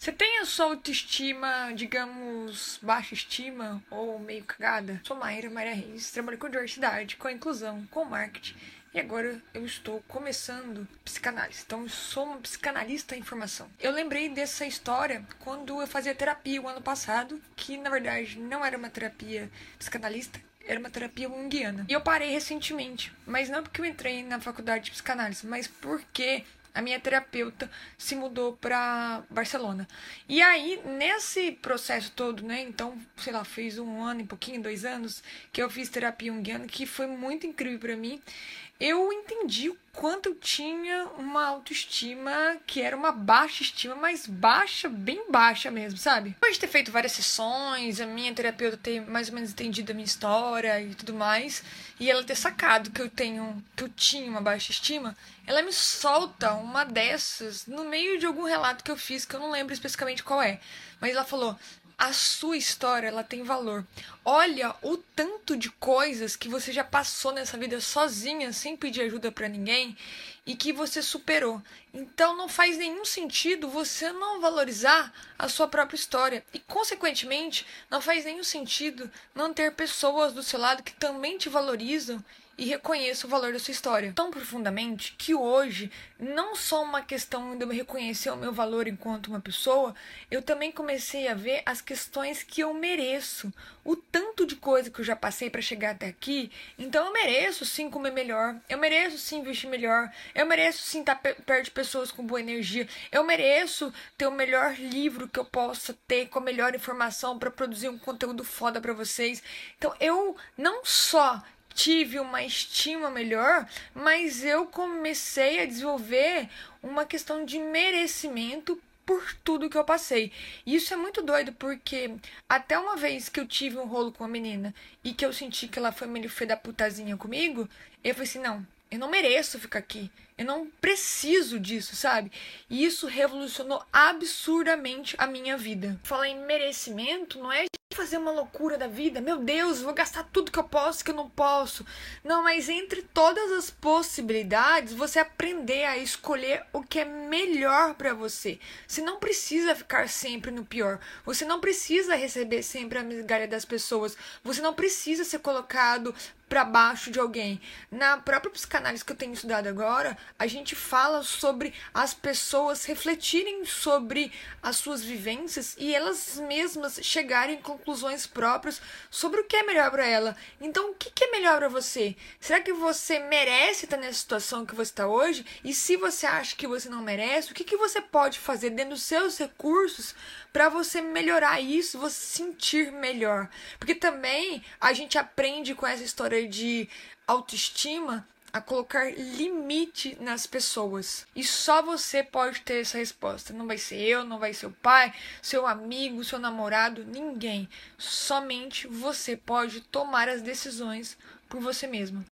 Você tem a sua autoestima, digamos, baixa estima ou meio cagada? Sou Mayra, Mayra Reis, trabalho com diversidade, com inclusão, com marketing. E agora eu estou começando psicanálise. Então eu sou uma psicanalista em formação. Eu lembrei dessa história quando eu fazia terapia o ano passado, que na verdade não era uma terapia psicanalista, era uma terapia junguiana. E eu parei recentemente, mas não porque eu entrei na faculdade de psicanálise, mas porque a minha terapeuta se mudou para Barcelona. E aí, nesse processo todo, né? Então, sei lá, fez um ano e pouquinho, dois anos, que eu fiz terapia junguiana, que foi muito incrível para mim. Eu entendi o quanto eu tinha uma autoestima que era uma baixa estima, mas baixa, bem baixa mesmo, sabe? Depois de ter feito várias sessões, a minha terapeuta ter mais ou menos entendido a minha história e tudo mais, e ela ter sacado que eu tenho, que eu tinha uma baixa estima, ela me solta uma dessas no meio de algum relato que eu fiz, que eu não lembro especificamente qual é. Mas ela falou: a sua história ela tem valor. Olha o tanto de coisas que você já passou nessa vida sozinha, sem pedir ajuda para ninguém e que você superou. Então não faz nenhum sentido você não valorizar a sua própria história e consequentemente não faz nenhum sentido não ter pessoas do seu lado que também te valorizam e reconheça o valor da sua história tão profundamente que hoje, não só uma questão de eu reconhecer o meu valor enquanto uma pessoa, eu também comecei a ver as questões que eu mereço, o tanto de coisa que eu já passei para chegar até aqui. Então eu mereço sim comer melhor, eu mereço sim vestir melhor, eu mereço sim estar perto de pessoas com boa energia, eu mereço ter o melhor livro que eu possa ter com a melhor informação para produzir um conteúdo foda para vocês. Então eu não só tive uma estima melhor, mas eu comecei a desenvolver uma questão de merecimento por tudo que eu passei. E isso é muito doido, porque até uma vez que eu tive um rolo com uma menina e que eu senti que ela foi meio fê da putazinha comigo, eu falei assim: não, eu não mereço ficar aqui. Eu não preciso disso, sabe? E isso revolucionou absurdamente a minha vida. Falar em merecimento não é fazer uma loucura da vida. Meu Deus, vou gastar tudo que eu posso que eu não posso. Não, mas entre todas as possibilidades, você aprender a escolher o que é melhor para você. Você não precisa ficar sempre no pior. Você não precisa receber sempre a migalha das pessoas. Você não precisa ser colocado para baixo de alguém. Na própria psicanálise que eu tenho estudado agora, a gente fala sobre as pessoas refletirem sobre as suas vivências e elas mesmas chegarem a conclusões próprias sobre o que é melhor para ela. Então, o que é melhor para você? Será que você merece estar nessa situação que você está hoje? E se você acha que você não merece, o que, que você pode fazer dentro dos seus recursos para você melhorar isso, você sentir melhor? Porque também a gente aprende com essa história de autoestima a colocar limite nas pessoas. E só você pode ter essa resposta. Não vai ser eu, não vai ser o pai, seu amigo, seu namorado, ninguém. Somente você pode tomar as decisões por você mesmo.